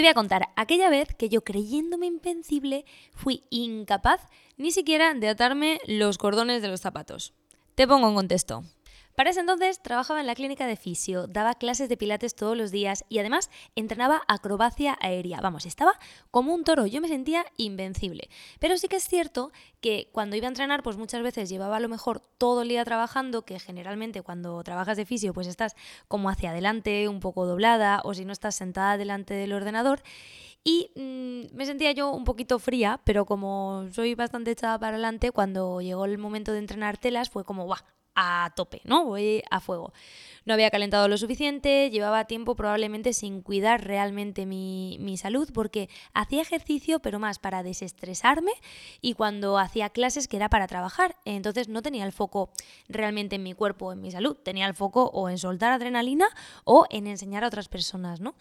Te voy a contar aquella vez que yo creyéndome invencible fui incapaz ni siquiera de atarme los cordones de los zapatos. Te pongo en contexto. Para ese entonces trabajaba en la clínica de fisio, daba clases de pilates todos los días y además entrenaba acrobacia aérea. Vamos, estaba como un toro, yo me sentía invencible. Pero sí que es cierto que cuando iba a entrenar, pues muchas veces llevaba a lo mejor todo el día trabajando, que generalmente cuando trabajas de fisio, pues estás como hacia adelante, un poco doblada, o si no estás sentada delante del ordenador. Y mm, me sentía yo un poquito fría, pero como soy bastante echada para adelante, cuando llegó el momento de entrenar telas fue como, ¡guau! A tope, ¿no? Voy a fuego. No había calentado lo suficiente, llevaba tiempo probablemente sin cuidar realmente mi, mi, salud, porque hacía ejercicio, pero más para desestresarme y cuando hacía clases que era para trabajar. Entonces no tenía el foco realmente en mi cuerpo o en mi salud, tenía el foco o en soltar adrenalina o en enseñar a otras personas, ¿no?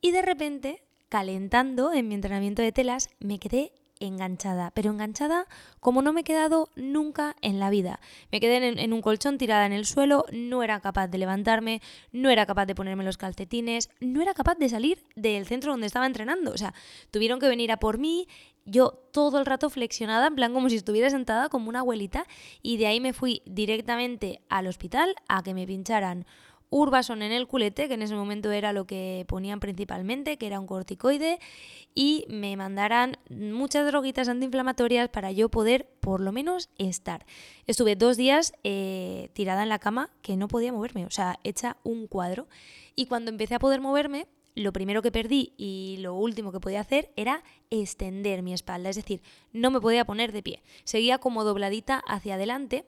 Y de repente, calentando en mi entrenamiento de telas, me quedé enganchada, pero enganchada como no me he quedado nunca en la vida. Me quedé en, un colchón tirada en el suelo, no era capaz de levantarme, no era capaz de ponerme los calcetines, no era capaz de salir del centro donde estaba entrenando. O sea, tuvieron que venir a por mí, yo todo el rato flexionada, en plan como si estuviera sentada como una abuelita, y de ahí me fui directamente al hospital a que me pincharan Urbason en el culete, que en ese momento era lo que ponían principalmente, que era un corticoide, y me mandaran muchas droguitas antiinflamatorias para yo poder por lo menos estar. Estuve dos días eh, tirada en la cama que no podía moverme, o sea, hecha un cuadro. Y cuando empecé a poder moverme, lo primero que perdí y lo último que podía hacer era extender mi espalda, es decir, no me podía poner de pie. Seguía como dobladita hacia adelante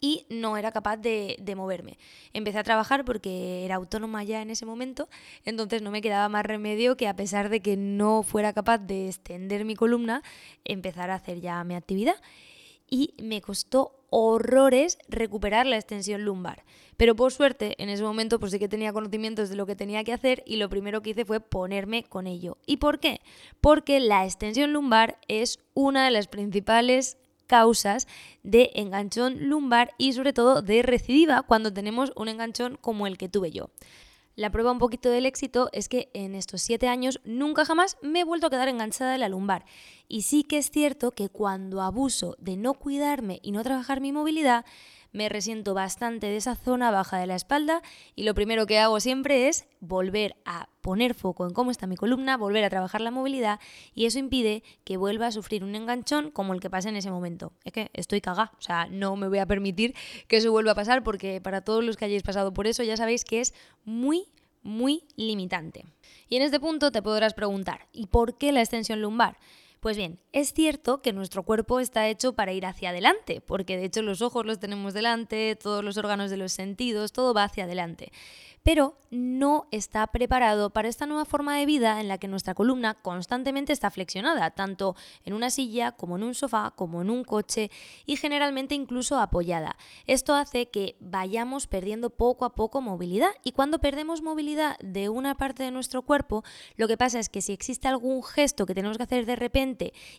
y no era capaz de, moverme. Empecé a trabajar porque era autónoma ya en ese momento, entonces no me quedaba más remedio que a pesar de que no fuera capaz de extender mi columna, empezar a hacer ya mi actividad. Y me costó horrores recuperar la extensión lumbar. Pero por suerte, en ese momento pues sí que tenía conocimientos de lo que tenía que hacer y lo primero que hice fue ponerme con ello. ¿Y por qué? Porque la extensión lumbar es una de las principales causas de enganchón lumbar y sobre todo de recidiva cuando tenemos un enganchón como el que tuve yo. La prueba un poquito del éxito es que en estos siete años nunca jamás me he vuelto a quedar enganchada de la lumbar. Y sí que es cierto que cuando abuso de no cuidarme y no trabajar mi movilidad, me resiento bastante de esa zona baja de la espalda y lo primero que hago siempre es volver a poner foco en cómo está mi columna, volver a trabajar la movilidad y eso impide que vuelva a sufrir un enganchón como el que pasa en ese momento. Es que estoy cagada, o sea, no me voy a permitir que eso vuelva a pasar porque para todos los que hayáis pasado por eso ya sabéis que es muy muy limitante. Y en este punto te podrás preguntar, ¿y por qué la extensión lumbar? Pues bien, es cierto que nuestro cuerpo está hecho para ir hacia adelante, porque de hecho los ojos los tenemos delante, todos los órganos de los sentidos, todo va hacia adelante pero no está preparado para esta nueva forma de vida en la que nuestra columna constantemente está flexionada, tanto en una silla como en un sofá, como en un coche y generalmente incluso apoyada. Esto hace que vayamos perdiendo poco a poco movilidad y cuando perdemos movilidad de una parte de nuestro cuerpo, lo que pasa es que si existe algún gesto que tenemos que hacer de repente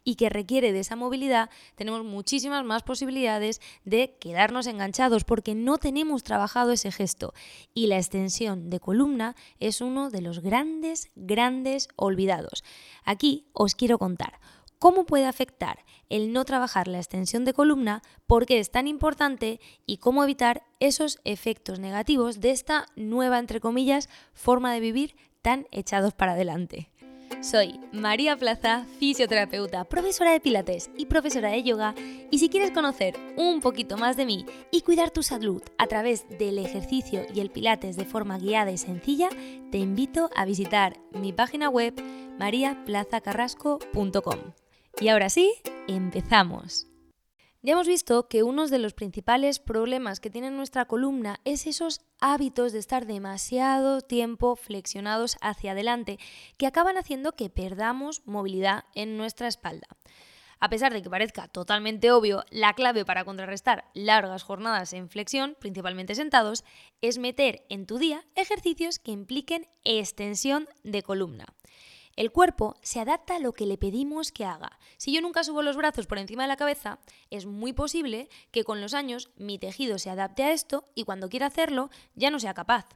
y que requiere de esa movilidad, tenemos muchísimas más posibilidades de quedarnos enganchados porque no tenemos trabajado ese gesto y la extensión de columna es uno de los grandes, grandes olvidados. Aquí os quiero contar cómo puede afectar el no trabajar la extensión de columna, por qué es tan importante y cómo evitar esos efectos negativos de esta nueva, entre comillas, forma de vivir tan echados para adelante. Soy María Plaza, fisioterapeuta, profesora de pilates y profesora de yoga, y si quieres conocer un poquito más de mí y cuidar tu salud a través del ejercicio y el pilates de forma guiada y sencilla, te invito a visitar mi página web mariaplazacarrasco.com. Y ahora sí, empezamos. Ya hemos visto que uno de los principales problemas que tiene nuestra columna es esos hábitos de estar demasiado tiempo flexionados hacia adelante que acaban haciendo que perdamos movilidad en nuestra espalda. A pesar de que parezca totalmente obvio, la clave para contrarrestar largas jornadas en flexión, principalmente sentados, es meter en tu día ejercicios que impliquen extensión de columna. El cuerpo se adapta a lo que le pedimos que haga. Si yo nunca subo los brazos por encima de la cabeza, es muy posible que con los años mi tejido se adapte a esto y cuando quiera hacerlo ya no sea capaz.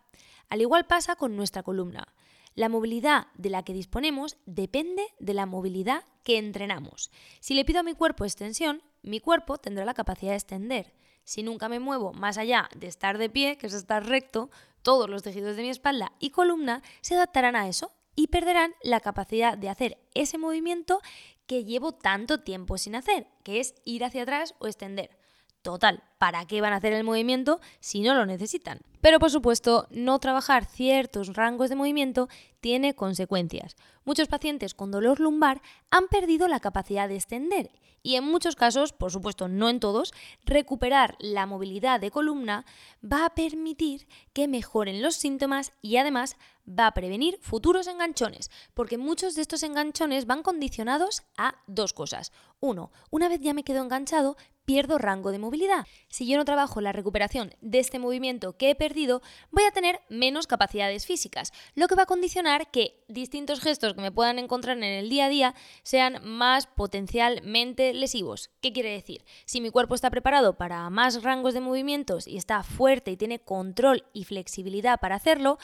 Al igual pasa con nuestra columna. La movilidad de la que disponemos depende de la movilidad que entrenamos. Si le pido a mi cuerpo extensión, mi cuerpo tendrá la capacidad de extender. Si nunca me muevo más allá de estar de pie, que es estar recto, todos los tejidos de mi espalda y columna se adaptarán a eso y perderán la capacidad de hacer ese movimiento que llevo tanto tiempo sin hacer, que es ir hacia atrás o extender. Total, ¿para qué van a hacer el movimiento si no lo necesitan? Pero por supuesto, no trabajar ciertos rangos de movimiento tiene consecuencias. Muchos pacientes con dolor lumbar han perdido la capacidad de extender y en muchos casos, por supuesto no en todos, recuperar la movilidad de columna va a permitir que mejoren los síntomas y además va a prevenir futuros enganchones, porque muchos de estos enganchones van condicionados a dos cosas. Uno, una vez ya me quedo enganchado, pierdo rango de movilidad. Si yo no trabajo la recuperación de este movimiento que he perdido, voy a tener menos capacidades físicas, lo que va a condicionar que distintos gestos que me puedan encontrar en el día a día sean más potencialmente lesivos. ¿Qué quiere decir? Si mi cuerpo está preparado para más rangos de movimientos y está fuerte y tiene control y flexibilidad para hacerlo,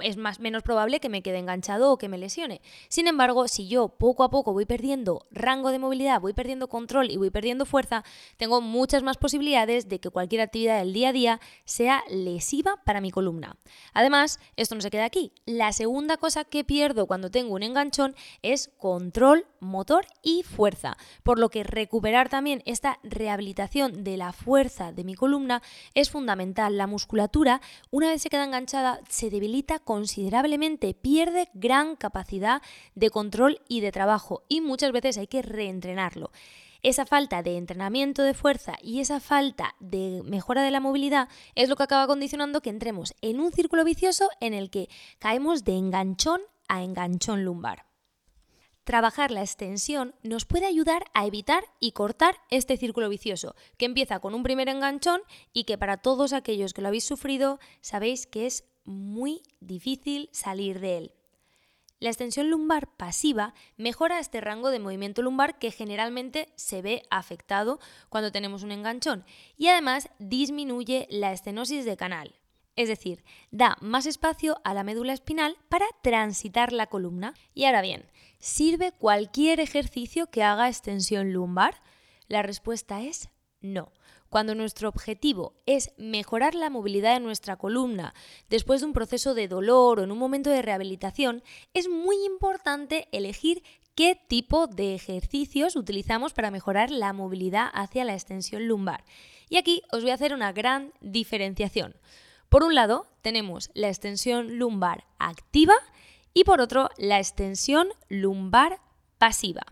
es más, menos probable que me quede enganchado o que me lesione. Sin embargo, si yo poco a poco voy perdiendo rango de movilidad, voy perdiendo control y voy perdiendo fuerza, tengo muchas más posibilidades de que cualquier actividad del día a día sea lesiva para mi columna. Además, esto no se queda aquí. La segunda cosa que pierdo cuando tengo un enganchón es control motor y fuerza, por lo que recuperar también esta rehabilitación de la fuerza de mi columna es fundamental. La musculatura, una vez se queda enganchada, se debilita considerablemente, pierde gran capacidad de control y de trabajo y muchas veces hay que reentrenarlo. Esa falta de entrenamiento de fuerza y esa falta de mejora de la movilidad es lo que acaba condicionando que entremos en un círculo vicioso en el que caemos de enganchón a enganchón lumbar. Trabajar la extensión nos puede ayudar a evitar y cortar este círculo vicioso, que empieza con un primer enganchón y que para todos aquellos que lo habéis sufrido sabéis que es muy difícil salir de él. La extensión lumbar pasiva mejora este rango de movimiento lumbar que generalmente se ve afectado cuando tenemos un enganchón y además disminuye la estenosis de canal. Es decir, da más espacio a la médula espinal para transitar la columna. Y ahora bien, ¿sirve cualquier ejercicio que haga extensión lumbar? La respuesta es no. Cuando nuestro objetivo es mejorar la movilidad de nuestra columna después de un proceso de dolor o en un momento de rehabilitación, es muy importante elegir qué tipo de ejercicios utilizamos para mejorar la movilidad hacia la extensión lumbar. Y aquí os voy a hacer una gran diferenciación. Por un lado, tenemos la extensión lumbar activa y por otro, la extensión lumbar pasiva.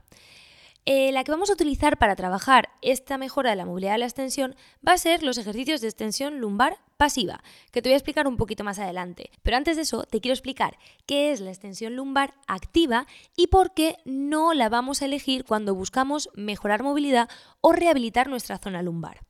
Eh, la que vamos a utilizar para trabajar esta mejora de la movilidad de la extensión va a ser los ejercicios de extensión lumbar pasiva, que te voy a explicar un poquito más adelante. Pero antes de eso, te quiero explicar qué es la extensión lumbar activa y por qué no la vamos a elegir cuando buscamos mejorar movilidad o rehabilitar nuestra zona lumbar.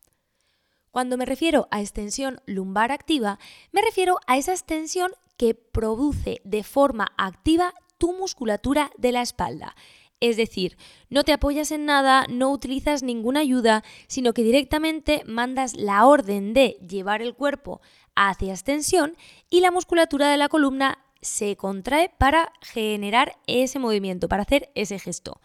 Cuando me refiero a extensión lumbar activa, me refiero a esa extensión que produce de forma activa tu musculatura de la espalda. Es decir, no te apoyas en nada, no utilizas ninguna ayuda, sino que directamente mandas la orden de llevar el cuerpo hacia extensión y la musculatura de la columna se contrae para generar ese movimiento, para hacer ese gesto.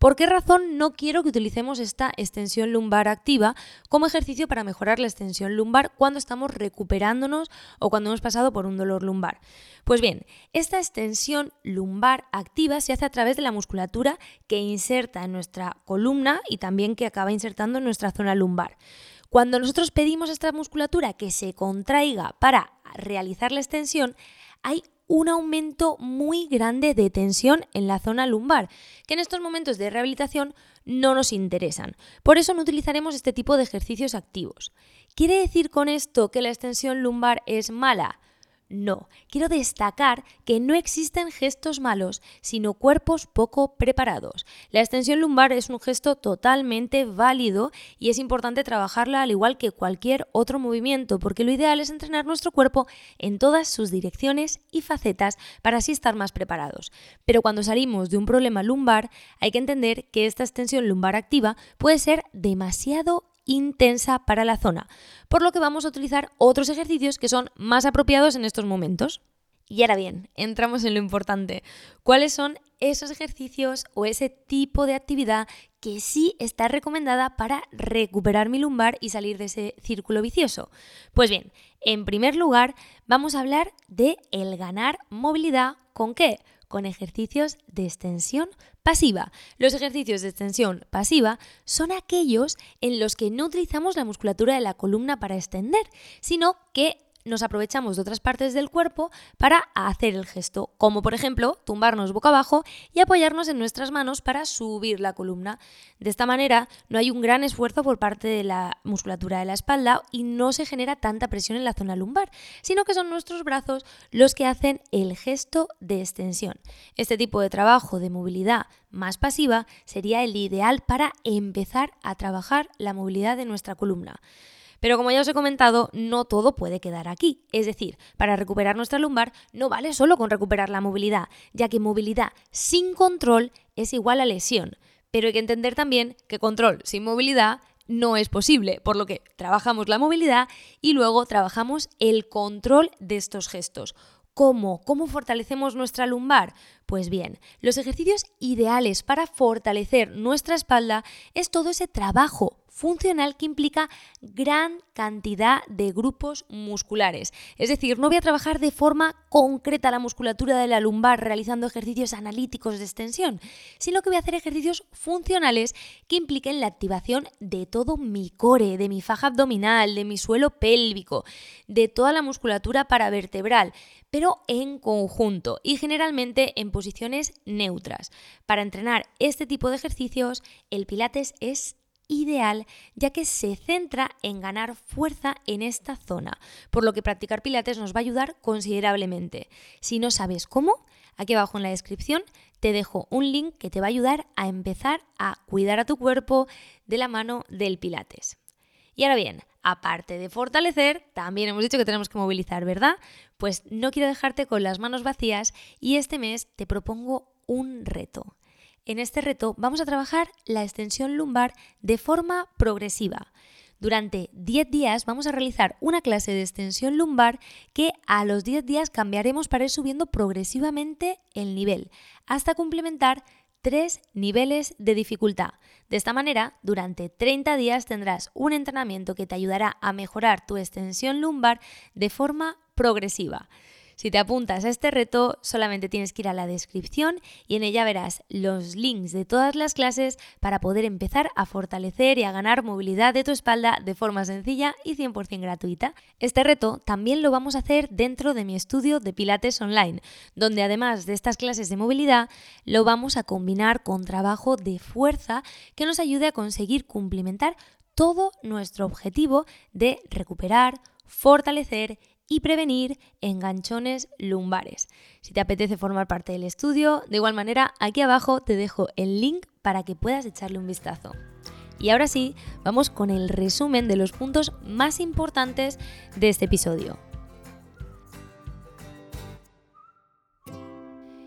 ¿Por qué razón no quiero que utilicemos esta extensión lumbar activa como ejercicio para mejorar la extensión lumbar cuando estamos recuperándonos o cuando hemos pasado por un dolor lumbar? Pues bien, esta extensión lumbar activa se hace a través de la musculatura que inserta en nuestra columna y también que acaba insertando en nuestra zona lumbar. Cuando nosotros pedimos a esta musculatura que se contraiga para realizar la extensión, hay un aumento muy grande de tensión en la zona lumbar, que en estos momentos de rehabilitación no nos interesan. Por eso no utilizaremos este tipo de ejercicios activos. ¿Quiere decir con esto que la extensión lumbar es mala? No, quiero destacar que no existen gestos malos, sino cuerpos poco preparados. La extensión lumbar es un gesto totalmente válido y es importante trabajarla al igual que cualquier otro movimiento, porque lo ideal es entrenar nuestro cuerpo en todas sus direcciones y facetas para así estar más preparados. Pero cuando salimos de un problema lumbar, hay que entender que esta extensión lumbar activa puede ser demasiado intensa para la zona, por lo que vamos a utilizar otros ejercicios que son más apropiados en estos momentos. Y ahora bien, entramos en lo importante. ¿Cuáles son esos ejercicios o ese tipo de actividad que sí está recomendada para recuperar mi lumbar y salir de ese círculo vicioso? Pues bien, en primer lugar, vamos a hablar de el ganar movilidad con qué? Con ejercicios de extensión pasiva. Los ejercicios de extensión pasiva son aquellos en los que no utilizamos la musculatura de la columna para extender, sino que nos aprovechamos de otras partes del cuerpo para hacer el gesto, como por ejemplo tumbarnos boca abajo y apoyarnos en nuestras manos para subir la columna. De esta manera no hay un gran esfuerzo por parte de la musculatura de la espalda y no se genera tanta presión en la zona lumbar, sino que son nuestros brazos los que hacen el gesto de extensión. Este tipo de trabajo de movilidad más pasiva sería el ideal para empezar a trabajar la movilidad de nuestra columna. Pero como ya os he comentado, no todo puede quedar aquí. Es decir, para recuperar nuestra lumbar no vale solo con recuperar la movilidad, ya que movilidad sin control es igual a lesión. Pero hay que entender también que control sin movilidad no es posible, por lo que trabajamos la movilidad y luego trabajamos el control de estos gestos. ¿Cómo? ¿Cómo fortalecemos nuestra lumbar? Pues bien, los ejercicios ideales para fortalecer nuestra espalda es todo ese trabajo funcional que implica gran cantidad de grupos musculares. Es decir, no voy a trabajar de forma concreta la musculatura de la lumbar realizando ejercicios analíticos de extensión, sino que voy a hacer ejercicios funcionales que impliquen la activación de todo mi core, de mi faja abdominal, de mi suelo pélvico, de toda la musculatura paravertebral, pero en conjunto y generalmente en posiciones neutras. Para entrenar este tipo de ejercicios, el Pilates es ideal ya que se centra en ganar fuerza en esta zona, por lo que practicar pilates nos va a ayudar considerablemente. Si no sabes cómo, aquí abajo en la descripción te dejo un link que te va a ayudar a empezar a cuidar a tu cuerpo de la mano del pilates. Y ahora bien, aparte de fortalecer, también hemos dicho que tenemos que movilizar, ¿verdad? Pues no quiero dejarte con las manos vacías y este mes te propongo un reto. En este reto vamos a trabajar la extensión lumbar de forma progresiva. Durante 10 días vamos a realizar una clase de extensión lumbar que a los 10 días cambiaremos para ir subiendo progresivamente el nivel, hasta complementar tres niveles de dificultad. De esta manera, durante 30 días tendrás un entrenamiento que te ayudará a mejorar tu extensión lumbar de forma progresiva. Si te apuntas a este reto, solamente tienes que ir a la descripción y en ella verás los links de todas las clases para poder empezar a fortalecer y a ganar movilidad de tu espalda de forma sencilla y 100% gratuita. Este reto también lo vamos a hacer dentro de mi estudio de Pilates Online, donde además de estas clases de movilidad, lo vamos a combinar con trabajo de fuerza que nos ayude a conseguir cumplimentar todo nuestro objetivo de recuperar, fortalecer y prevenir enganchones lumbares. Si te apetece formar parte del estudio, de igual manera aquí abajo te dejo el link para que puedas echarle un vistazo. Y ahora sí, vamos con el resumen de los puntos más importantes de este episodio.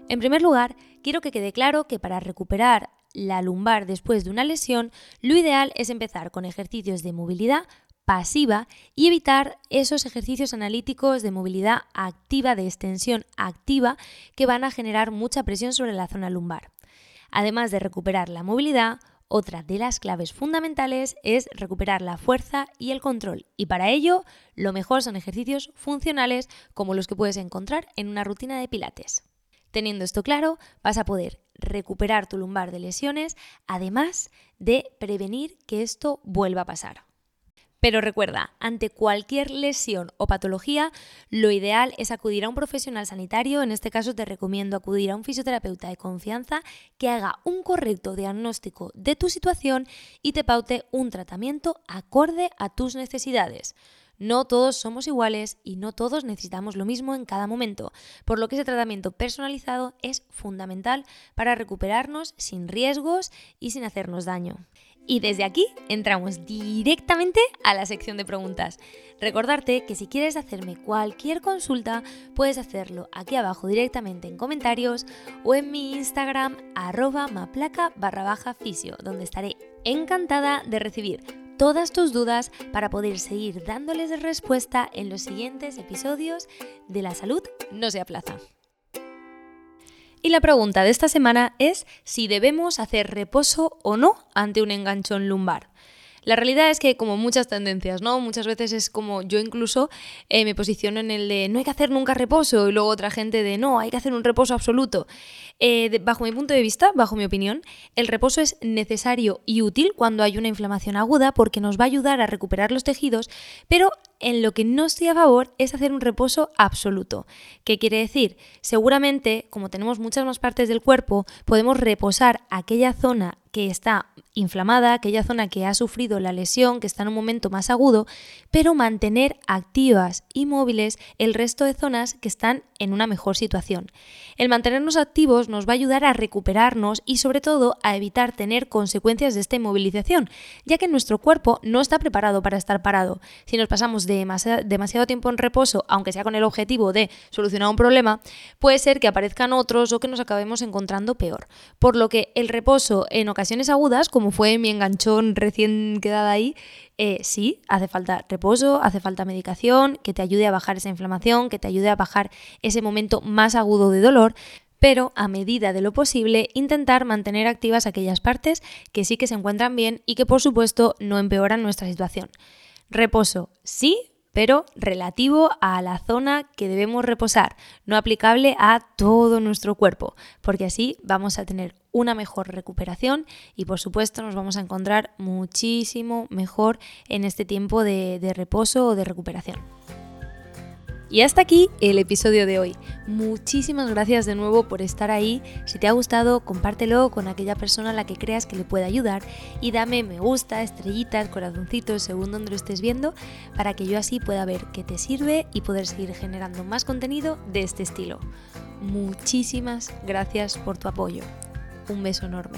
En primer lugar, quiero que quede claro que para recuperar la lumbar después de una lesión, lo ideal es empezar con ejercicios de movilidad pasiva y evitar esos ejercicios analíticos de movilidad activa, de extensión activa, que van a generar mucha presión sobre la zona lumbar. Además de recuperar la movilidad, otra de las claves fundamentales es recuperar la fuerza y el control. Y para ello, lo mejor son ejercicios funcionales como los que puedes encontrar en una rutina de pilates. Teniendo esto claro, vas a poder recuperar tu lumbar de lesiones, además de prevenir que esto vuelva a pasar. Pero recuerda, ante cualquier lesión o patología, lo ideal es acudir a un profesional sanitario. En este caso te recomiendo acudir a un fisioterapeuta de confianza que haga un correcto diagnóstico de tu situación y te paute un tratamiento acorde a tus necesidades. No todos somos iguales y no todos necesitamos lo mismo en cada momento, por lo que ese tratamiento personalizado es fundamental para recuperarnos sin riesgos y sin hacernos daño. Y desde aquí entramos directamente a la sección de preguntas. Recordarte que si quieres hacerme cualquier consulta, puedes hacerlo aquí abajo directamente en comentarios o en mi Instagram arroba maplaca barra baja fisio, donde estaré encantada de recibir todas tus dudas para poder seguir dándoles respuesta en los siguientes episodios de La Salud no se aplaza. Y la pregunta de esta semana es si debemos hacer reposo o no ante un enganchón lumbar. La realidad es que como muchas tendencias, ¿no? Muchas veces es como yo incluso eh, me posiciono en el de no hay que hacer nunca reposo y luego otra gente de no, hay que hacer un reposo absoluto. Eh, bajo mi punto de vista, bajo mi opinión, el reposo es necesario y útil cuando hay una inflamación aguda porque nos va a ayudar a recuperar los tejidos, pero en lo que no estoy a favor es hacer un reposo absoluto. ¿Qué quiere decir? Seguramente, como tenemos muchas más partes del cuerpo, podemos reposar aquella zona que está inflamada, aquella zona que ha sufrido la lesión, que está en un momento más agudo, pero mantener activas y móviles el resto de zonas que están en una mejor situación. El mantenernos activos nos va a ayudar a recuperarnos y sobre todo a evitar tener consecuencias de esta inmovilización, ya que nuestro cuerpo no está preparado para estar parado. Si nos pasamos demasiado tiempo en reposo, aunque sea con el objetivo de solucionar un problema, puede ser que aparezcan otros o que nos acabemos encontrando peor. Por lo que el reposo en ocasiones agudas, como fue mi enganchón recién quedada ahí, eh, sí, hace falta reposo, hace falta medicación, que te ayude a bajar esa inflamación, que te ayude a bajar ese momento más agudo de dolor, pero a medida de lo posible intentar mantener activas aquellas partes que sí que se encuentran bien y que por supuesto no empeoran nuestra situación. Reposo, sí, pero relativo a la zona que debemos reposar, no aplicable a todo nuestro cuerpo, porque así vamos a tener una mejor recuperación y por supuesto nos vamos a encontrar muchísimo mejor en este tiempo de, reposo o de recuperación. Y hasta aquí el episodio de hoy. Muchísimas gracias de nuevo por estar ahí. Si te ha gustado, compártelo con aquella persona a la que creas que le pueda ayudar y dame me gusta, estrellitas, corazoncitos, según donde lo estés viendo, para que yo así pueda ver qué te sirve y poder seguir generando más contenido de este estilo. Muchísimas gracias por tu apoyo. Un beso enorme.